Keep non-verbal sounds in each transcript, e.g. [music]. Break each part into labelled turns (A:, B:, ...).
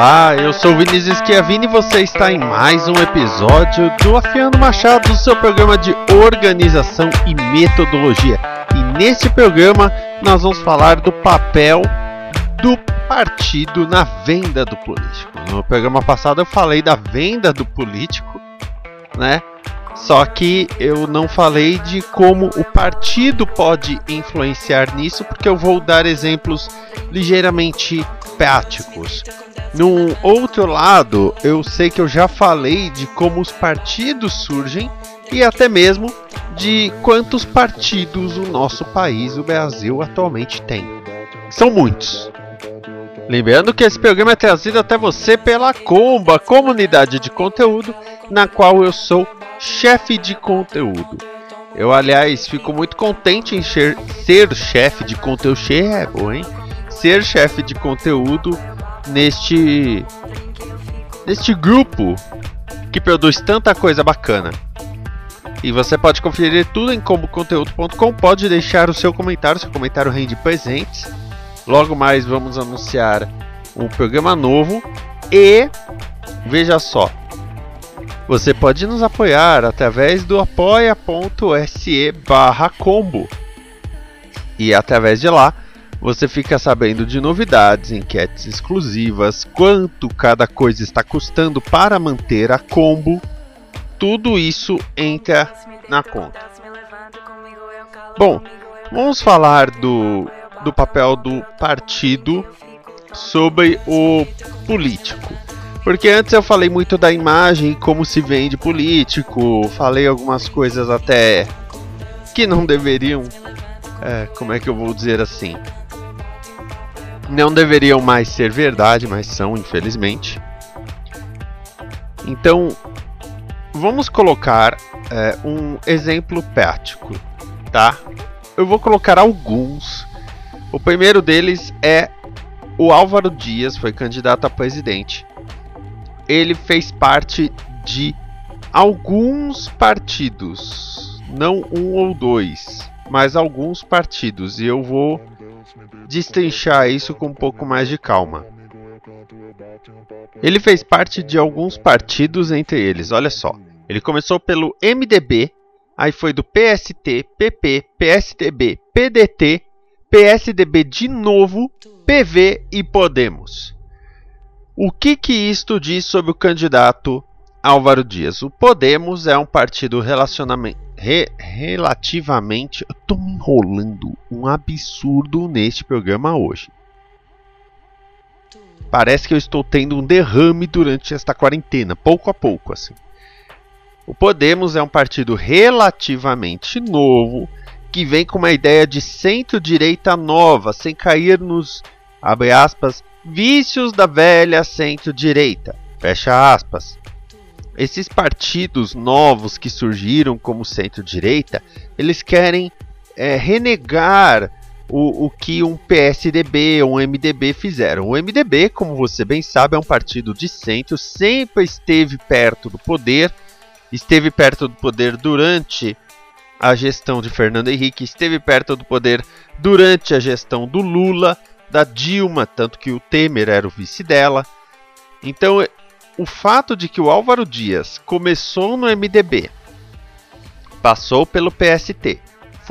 A: Olá, eu sou Vinícius Schiavini e você está em mais um episódio do Afiando Machado, seu programa de organização e metodologia. E neste programa nós vamos falar do papel do partido na venda do político. No programa passado eu falei da venda do político, né? Só que eu não falei de como o partido pode influenciar nisso, porque eu vou dar exemplos ligeiramente práticos. Num outro lado, eu sei que eu já falei de como os partidos surgem e até mesmo de quantos partidos o nosso país, o Brasil, atualmente tem. São muitos. Lembrando que esse programa é trazido até você pela Comba, comunidade de conteúdo, na qual eu sou chefe de conteúdo. Eu, aliás, fico muito contente em ser, ser chefe de conteúdo. É bom, hein? Ser chefe de conteúdo neste neste grupo que produz tanta coisa bacana. E você pode conferir tudo em comboconteúdo.com, pode deixar o seu comentário, seu comentário rende presentes. Logo mais vamos anunciar um programa novo e veja só, você pode nos apoiar através do apoia.se barra combo. E através de lá você fica sabendo de novidades, enquetes exclusivas, quanto cada coisa está custando para manter a combo. Tudo isso entra na conta. Bom, vamos falar do, do papel do partido sobre o político. Porque antes eu falei muito da imagem, como se vende político, falei algumas coisas até que não deveriam. É, como é que eu vou dizer assim? Não deveriam mais ser verdade, mas são, infelizmente. Então, vamos colocar é, um exemplo prático, tá? Eu vou colocar alguns. O primeiro deles é o Álvaro Dias, foi candidato a presidente. Ele fez parte de alguns partidos, não um ou dois, mas alguns partidos. E eu vou destrinchar isso com um pouco mais de calma. Ele fez parte de alguns partidos entre eles, olha só. Ele começou pelo MDB, aí foi do PST, PP, PSDB, PDT, PSDB de novo, PV e Podemos. O que que isto diz sobre o candidato Álvaro Dias? O Podemos é um partido re, relativamente. Eu tô me enrolando um absurdo neste programa hoje. Parece que eu estou tendo um derrame durante esta quarentena, pouco a pouco, assim. O Podemos é um partido relativamente novo que vem com uma ideia de centro-direita nova, sem cair nos, aspas, vícios da velha centro-direita, fecha aspas. Esses partidos novos que surgiram como centro-direita, eles querem é, renegar o, o, que um PSDB ou um MDB fizeram. O MDB, como você bem sabe, é um partido de centro, sempre esteve perto do poder, esteve perto do poder durante a gestão de Fernando Henrique, esteve perto do poder durante a gestão do Lula, da Dilma, tanto que o Temer era o vice dela. Então o fato de que o Álvaro Dias começou no MDB, passou pelo PST,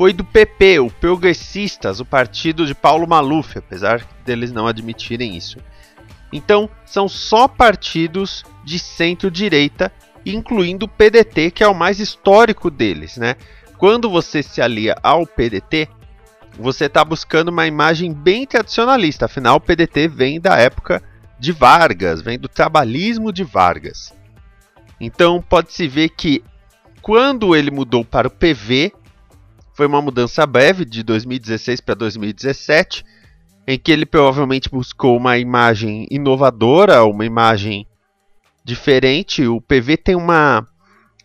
A: foi do PP, o Progressistas, o partido de Paulo Maluf, apesar deles não admitirem isso. Então, são só partidos de centro-direita, incluindo o PDT, que é o mais histórico deles, né? Quando você se alia ao PDT, você está buscando uma imagem bem tradicionalista, afinal o PDT vem da época de Vargas, vem do trabalhismo de Vargas. Então pode-se ver que quando ele mudou para o PV, foi uma mudança breve de 2016 para 2017, em que ele provavelmente buscou uma imagem inovadora, uma imagem diferente. O PV tem uma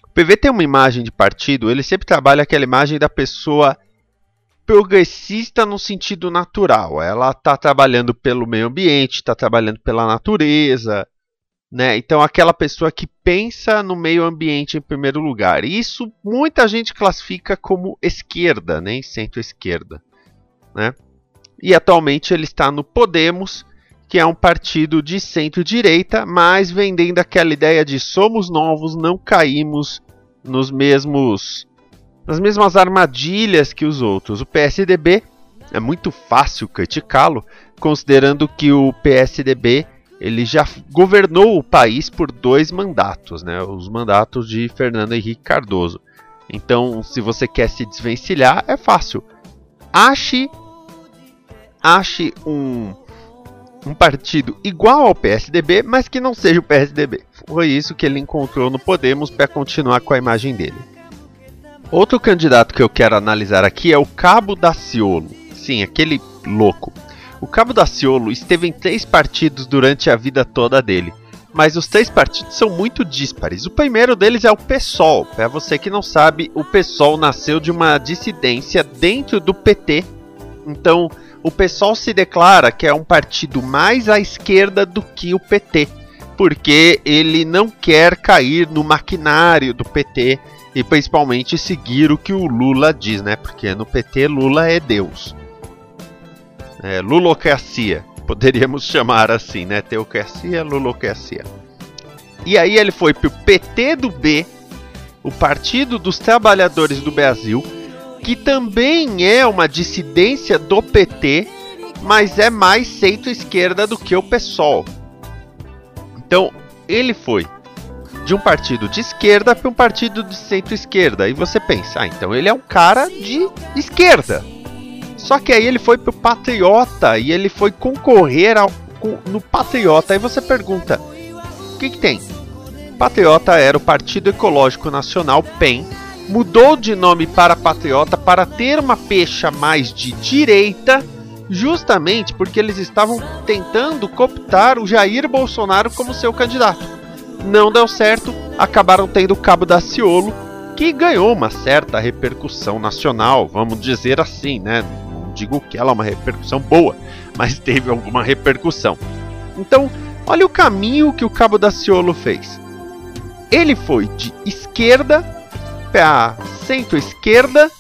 A: o PV tem uma imagem de partido, ele sempre trabalha aquela imagem da pessoa progressista no sentido natural. Ela está trabalhando pelo meio ambiente, está trabalhando pela natureza, né? Então aquela pessoa que pensa no meio ambiente em primeiro lugar. Isso muita gente classifica como esquerda, nem né? centro-esquerda, né? E atualmente ele está no Podemos, que é um partido de centro-direita, mas vendendo aquela ideia de somos novos, não caímos nos mesmos nas mesmas armadilhas que os outros. O PSDB é muito fácil criticá-lo, considerando que o PSDB ele já governou o país por dois mandatos, né? Os mandatos de Fernando Henrique Cardoso. Então, se você quer se desvencilhar, é fácil. Ache ache um um partido igual ao PSDB, mas que não seja o PSDB. Foi isso que ele encontrou no Podemos para continuar com a imagem dele. Outro candidato que eu quero analisar aqui é o Cabo Daciolo. Sim, aquele louco. O Cabo Daciolo esteve em três partidos durante a vida toda dele, mas os três partidos são muito díspares. O primeiro deles é o PSOL. Para você que não sabe, o PSOL nasceu de uma dissidência dentro do PT. Então, o PSOL se declara que é um partido mais à esquerda do que o PT, porque ele não quer cair no maquinário do PT e principalmente seguir o que o Lula diz, né? Porque no PT Lula é Deus. É, lulocracia, poderíamos [laughs] chamar assim, né? Teocracia, lulocracia. E aí ele foi pro PT do B, o Partido dos Trabalhadores do Brasil, que também é uma dissidência do PT, mas é mais centro-esquerda do que o PSOL. Então, ele foi de um partido de esquerda para um partido de centro-esquerda. E você pensa, ah, então ele é um cara de esquerda. Só que aí ele foi pro Patriota e ele foi concorrer ao, no Patriota. Aí você pergunta, o que, que tem? Patriota era o Partido Ecológico Nacional, PEN, mudou de nome para Patriota para ter uma pecha mais de direita, justamente porque eles estavam tentando cooptar o Jair Bolsonaro como seu candidato não deu certo, acabaram tendo o Cabo da Ciolo, que ganhou uma certa repercussão nacional, vamos dizer assim, né? Não digo que ela é uma repercussão boa, mas [laughs] teve alguma repercussão. Então, olha o caminho que o Cabo da Ciolo fez. Ele foi de esquerda para centro-esquerda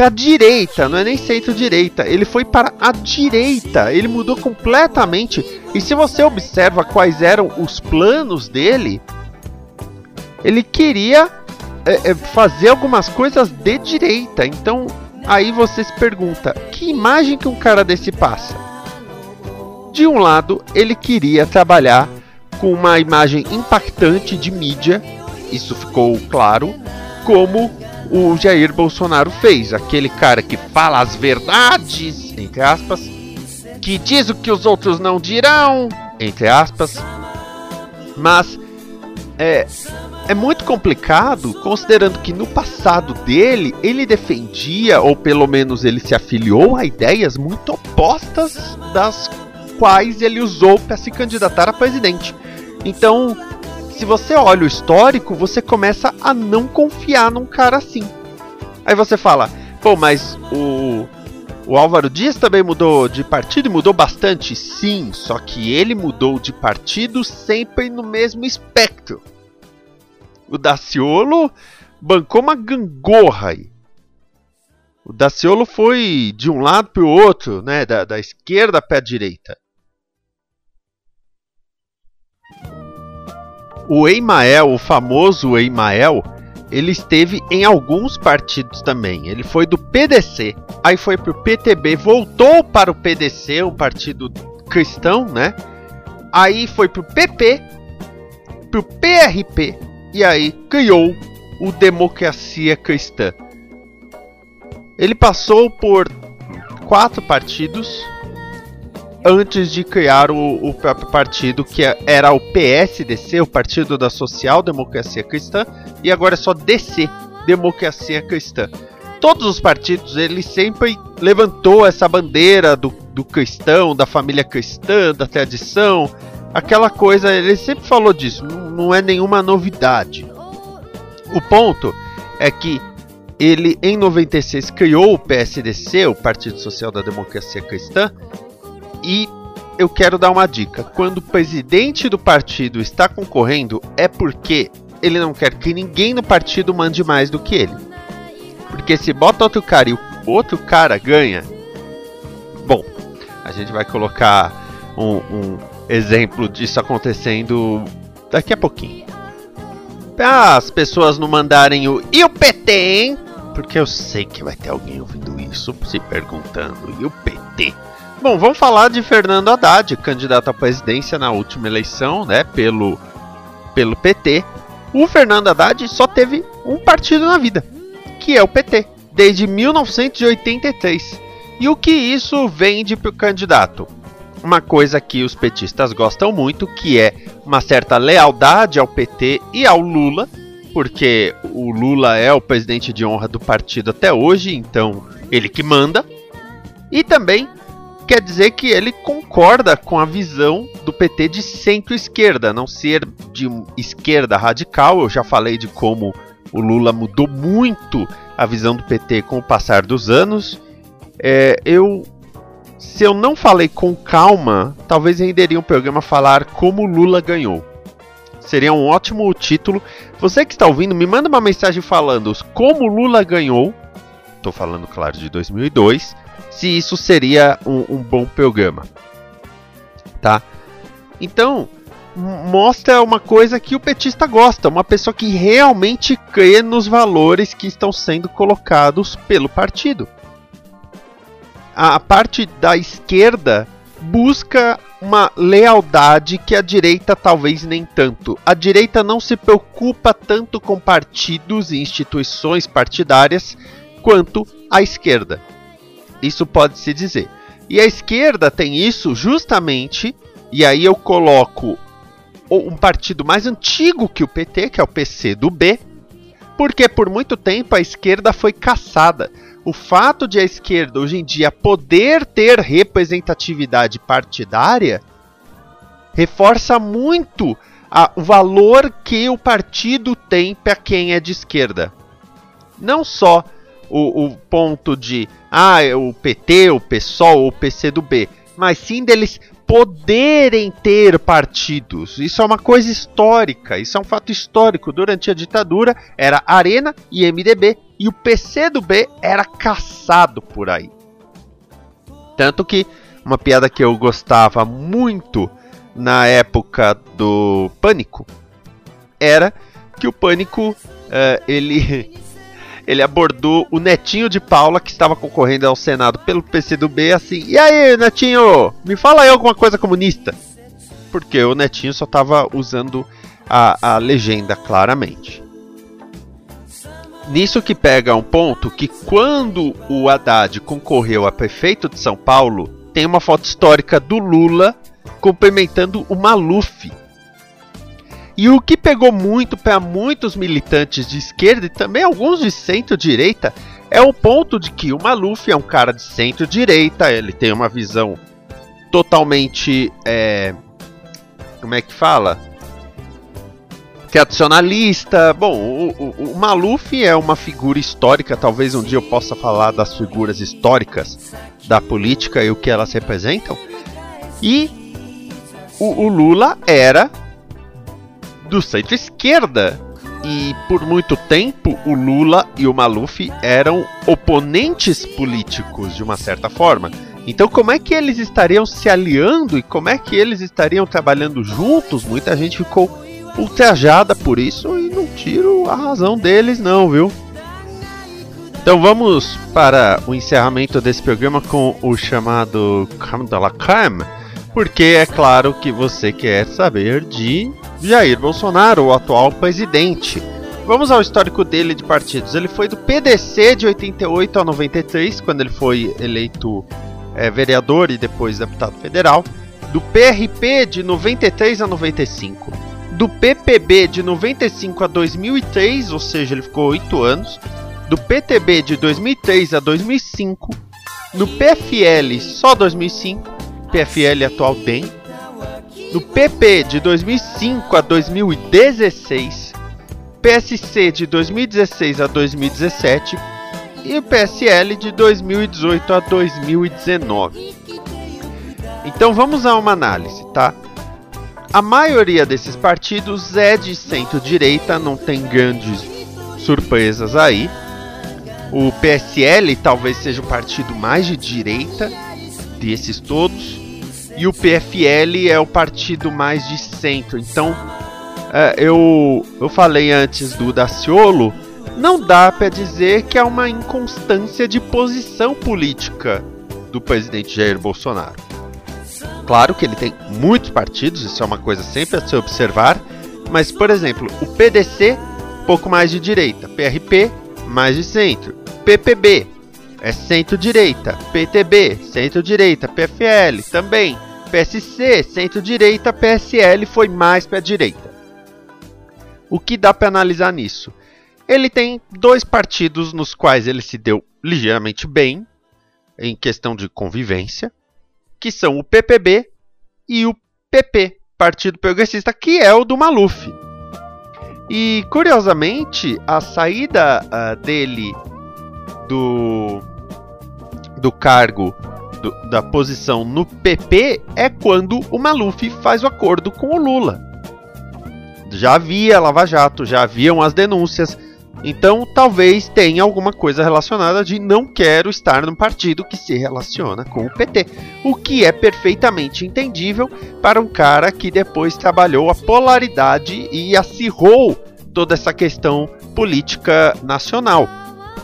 A: para direita, não é nem centro-direita, ele foi para a direita, ele mudou completamente. E se você observa quais eram os planos dele, ele queria é, é, fazer algumas coisas de direita. Então aí você se pergunta: que imagem que um cara desse passa? De um lado, ele queria trabalhar com uma imagem impactante de mídia, isso ficou claro, como o Jair Bolsonaro fez. Aquele cara que fala as verdades, entre aspas, que diz o que os outros não dirão, entre aspas. Mas é, é muito complicado, considerando que no passado dele ele defendia, ou pelo menos ele se afiliou a ideias muito opostas das quais ele usou para se candidatar a presidente. Então, se você olha o histórico, você começa a não confiar num cara assim. Aí você fala, pô, mas o, o Álvaro Dias também mudou de partido e mudou bastante? Sim, só que ele mudou de partido sempre no mesmo espectro. O Daciolo bancou uma gangorra aí. O Daciolo foi de um lado para o outro, né, da, da esquerda para a direita. o Eimael, o famoso Eimael, ele esteve em alguns partidos também. Ele foi do PDC, aí foi pro PTB, voltou para o PDC, um partido cristão, né? Aí foi pro PP, pro PRP e aí criou o Democracia Cristã. Ele passou por quatro partidos antes de criar o, o próprio partido que era o PSDC, o Partido da Social Democracia Cristã, e agora é só DC, Democracia Cristã. Todos os partidos ele sempre levantou essa bandeira do, do cristão, da família cristã, da tradição, aquela coisa, ele sempre falou disso, não, não é nenhuma novidade. O ponto é que ele em 96 criou o PSDC, o Partido Social da Democracia Cristã, e eu quero dar uma dica: quando o presidente do partido está concorrendo, é porque ele não quer que ninguém no partido mande mais do que ele. Porque se bota outro cara e o outro cara ganha. Bom, a gente vai colocar um, um exemplo disso acontecendo daqui a pouquinho. As pessoas não mandarem o e o PT, hein? Porque eu sei que vai ter alguém ouvindo isso se perguntando e o PT. Bom, vamos falar de Fernando Haddad, candidato à presidência na última eleição, né, pelo, pelo PT. O Fernando Haddad só teve um partido na vida, que é o PT, desde 1983. E o que isso vende para o candidato? Uma coisa que os petistas gostam muito, que é uma certa lealdade ao PT e ao Lula, porque o Lula é o presidente de honra do partido até hoje, então ele que manda. E também quer dizer que ele concorda com a visão do PT de centro-esquerda, não ser de esquerda radical. Eu já falei de como o Lula mudou muito a visão do PT com o passar dos anos. É, eu, se eu não falei com calma, talvez renderia um programa falar como Lula ganhou. Seria um ótimo título. Você que está ouvindo, me manda uma mensagem falando como Lula ganhou. Estou falando, claro, de 2002 se isso seria um, um bom programa. Tá? Então, mostra uma coisa que o petista gosta, uma pessoa que realmente crê nos valores que estão sendo colocados pelo partido. A parte da esquerda busca uma lealdade que a direita talvez nem tanto. A direita não se preocupa tanto com partidos e instituições partidárias quanto a esquerda. Isso pode se dizer. E a esquerda tem isso justamente, e aí eu coloco um partido mais antigo que o PT, que é o PC do B, porque por muito tempo a esquerda foi caçada. O fato de a esquerda hoje em dia poder ter representatividade partidária reforça muito a, o valor que o partido tem para quem é de esquerda. Não só o, o ponto de ah, é o PT, o PSOL ou o PCdoB, mas sim deles poderem ter partidos. Isso é uma coisa histórica, isso é um fato histórico. Durante a ditadura era Arena e MDB e o PCdoB era caçado por aí. Tanto que uma piada que eu gostava muito na época do Pânico era que o Pânico uh, ele ele abordou o netinho de Paula, que estava concorrendo ao Senado pelo PCdoB, assim: E aí, netinho, me fala aí alguma coisa comunista? Porque o netinho só estava usando a, a legenda claramente. Nisso que pega um ponto que quando o Haddad concorreu a prefeito de São Paulo, tem uma foto histórica do Lula cumprimentando o Maluf, e o que pegou muito para muitos militantes de esquerda e também alguns de centro-direita é o ponto de que o Maluf é um cara de centro-direita, ele tem uma visão totalmente. É, como é que fala? Tradicionalista. Bom, o, o, o Maluf é uma figura histórica, talvez um dia eu possa falar das figuras históricas da política e o que elas representam. E o, o Lula era do centro-esquerda. E por muito tempo o Lula e o Maluf eram oponentes políticos de uma certa forma. Então, como é que eles estariam se aliando e como é que eles estariam trabalhando juntos? Muita gente ficou ultrajada por isso e não tiro a razão deles, não, viu? Então vamos para o encerramento desse programa com o chamado Creme de la porque é claro que você quer saber de Jair Bolsonaro, o atual presidente. Vamos ao histórico dele de partidos. Ele foi do PDC de 88 a 93, quando ele foi eleito é, vereador e depois deputado federal. Do PRP de 93 a 95. Do PPB de 95 a 2003, ou seja, ele ficou 8 anos. Do PTB de 2003 a 2005. No PFL só 2005. PFL atual DEM. No PP de 2005 a 2016 PSC de 2016 a 2017 e o PSL de 2018 a 2019. Então vamos a uma análise, tá? A maioria desses partidos é de centro-direita, não tem grandes surpresas aí. O PSL talvez seja o partido mais de direita desses todos. E o PFL é o partido mais de centro. Então é, eu, eu falei antes do Daciolo, não dá para dizer que há uma inconstância de posição política do presidente Jair Bolsonaro. Claro que ele tem muitos partidos, isso é uma coisa sempre a se observar, mas, por exemplo, o PDC, pouco mais de direita, PRP, mais de centro, PPB, é centro-direita, PTB, centro-direita, PFL, também, PSC, centro-direita, PSL foi mais para a direita. O que dá para analisar nisso? Ele tem dois partidos nos quais ele se deu ligeiramente bem em questão de convivência, que são o PPB e o PP, Partido Progressista, que é o do Maluf. E curiosamente, a saída uh, dele do do cargo da posição no PP é quando o Maluf faz o acordo com o Lula já havia Lava Jato, já haviam as denúncias. Então, talvez tenha alguma coisa relacionada de não quero estar num partido que se relaciona com o PT, o que é perfeitamente entendível para um cara que depois trabalhou a polaridade e acirrou toda essa questão política nacional.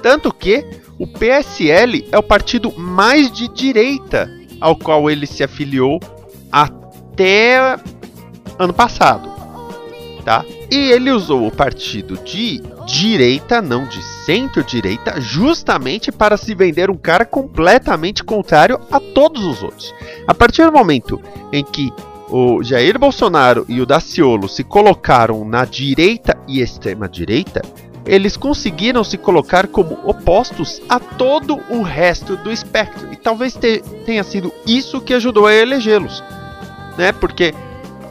A: Tanto que o PSL é o partido mais de direita ao qual ele se afiliou até ano passado tá? E ele usou o partido de direita, não de centro-direita, justamente para se vender um cara completamente contrário a todos os outros. A partir do momento em que o Jair Bolsonaro e o Daciolo se colocaram na direita e extrema direita, eles conseguiram se colocar como opostos a todo o resto do espectro. E talvez te, tenha sido isso que ajudou a elegê-los, né? Porque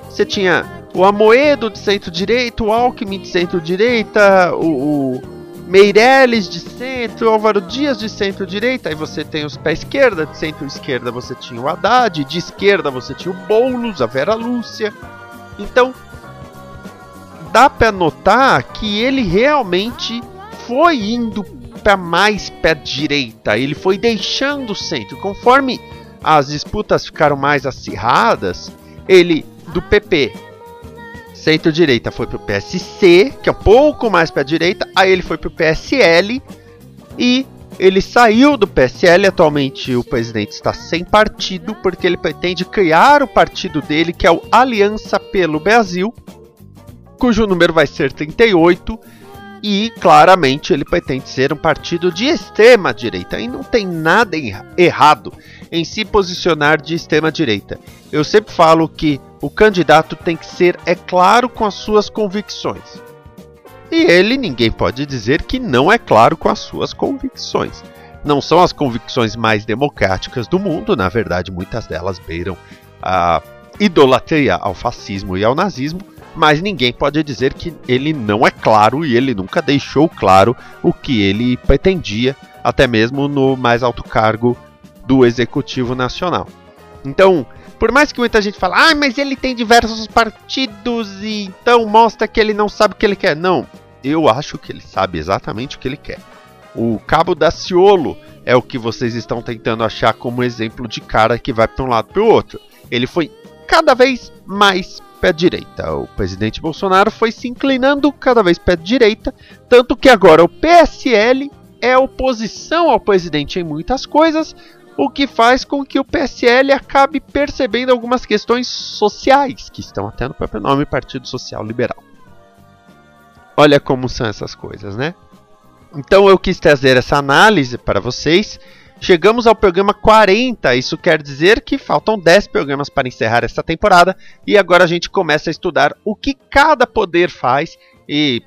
A: você tinha o Amoedo de centro-direita, o Alckmin de centro-direita, o, o Meirelles de centro, Álvaro Dias de centro-direita, aí você tem os pé esquerda, de centro-esquerda você tinha o Haddad, de esquerda você tinha o Boulos, a Vera Lúcia. Então, dá para notar que ele realmente foi indo para mais pé direita, ele foi deixando o centro. Conforme as disputas ficaram mais acirradas, ele do PP centro-direita foi pro PSC, que é um pouco mais para direita, aí ele foi pro PSL e ele saiu do PSL. Atualmente o presidente está sem partido porque ele pretende criar o partido dele, que é o Aliança pelo Brasil, cujo número vai ser 38. E claramente ele pretende ser um partido de extrema direita. E não tem nada errado em se posicionar de extrema direita. Eu sempre falo que o candidato tem que ser, é claro, com as suas convicções. E ele, ninguém pode dizer que não é claro com as suas convicções. Não são as convicções mais democráticas do mundo, na verdade, muitas delas beiram a idolatria ao fascismo e ao nazismo, mas ninguém pode dizer que ele não é claro e ele nunca deixou claro o que ele pretendia, até mesmo no mais alto cargo do Executivo Nacional. Então, por mais que muita gente fale, ah, mas ele tem diversos partidos e então mostra que ele não sabe o que ele quer. Não, eu acho que ele sabe exatamente o que ele quer. O Cabo da Ciolo é o que vocês estão tentando achar como exemplo de cara que vai para um lado para o outro. Ele foi cada vez mais pé direita. O presidente Bolsonaro foi se inclinando cada vez pé direita, tanto que agora o PSL é oposição ao presidente em muitas coisas, o que faz com que o PSL acabe percebendo algumas questões sociais, que estão até no próprio nome Partido Social Liberal. Olha como são essas coisas, né? Então eu quis trazer essa análise para vocês. Chegamos ao programa 40, isso quer dizer que faltam 10 programas para encerrar esta temporada e agora a gente começa a estudar o que cada poder faz e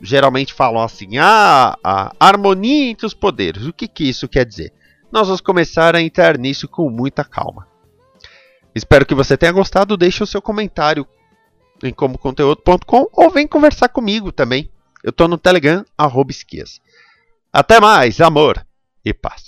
A: geralmente falam assim: ah, a harmonia entre os poderes. O que, que isso quer dizer? nós vamos começar a entrar nisso com muita calma. Espero que você tenha gostado. Deixe o seu comentário em comoconteúdo.com ou vem conversar comigo também. Eu estou no Telegram, arroba esquias. Até mais, amor e paz.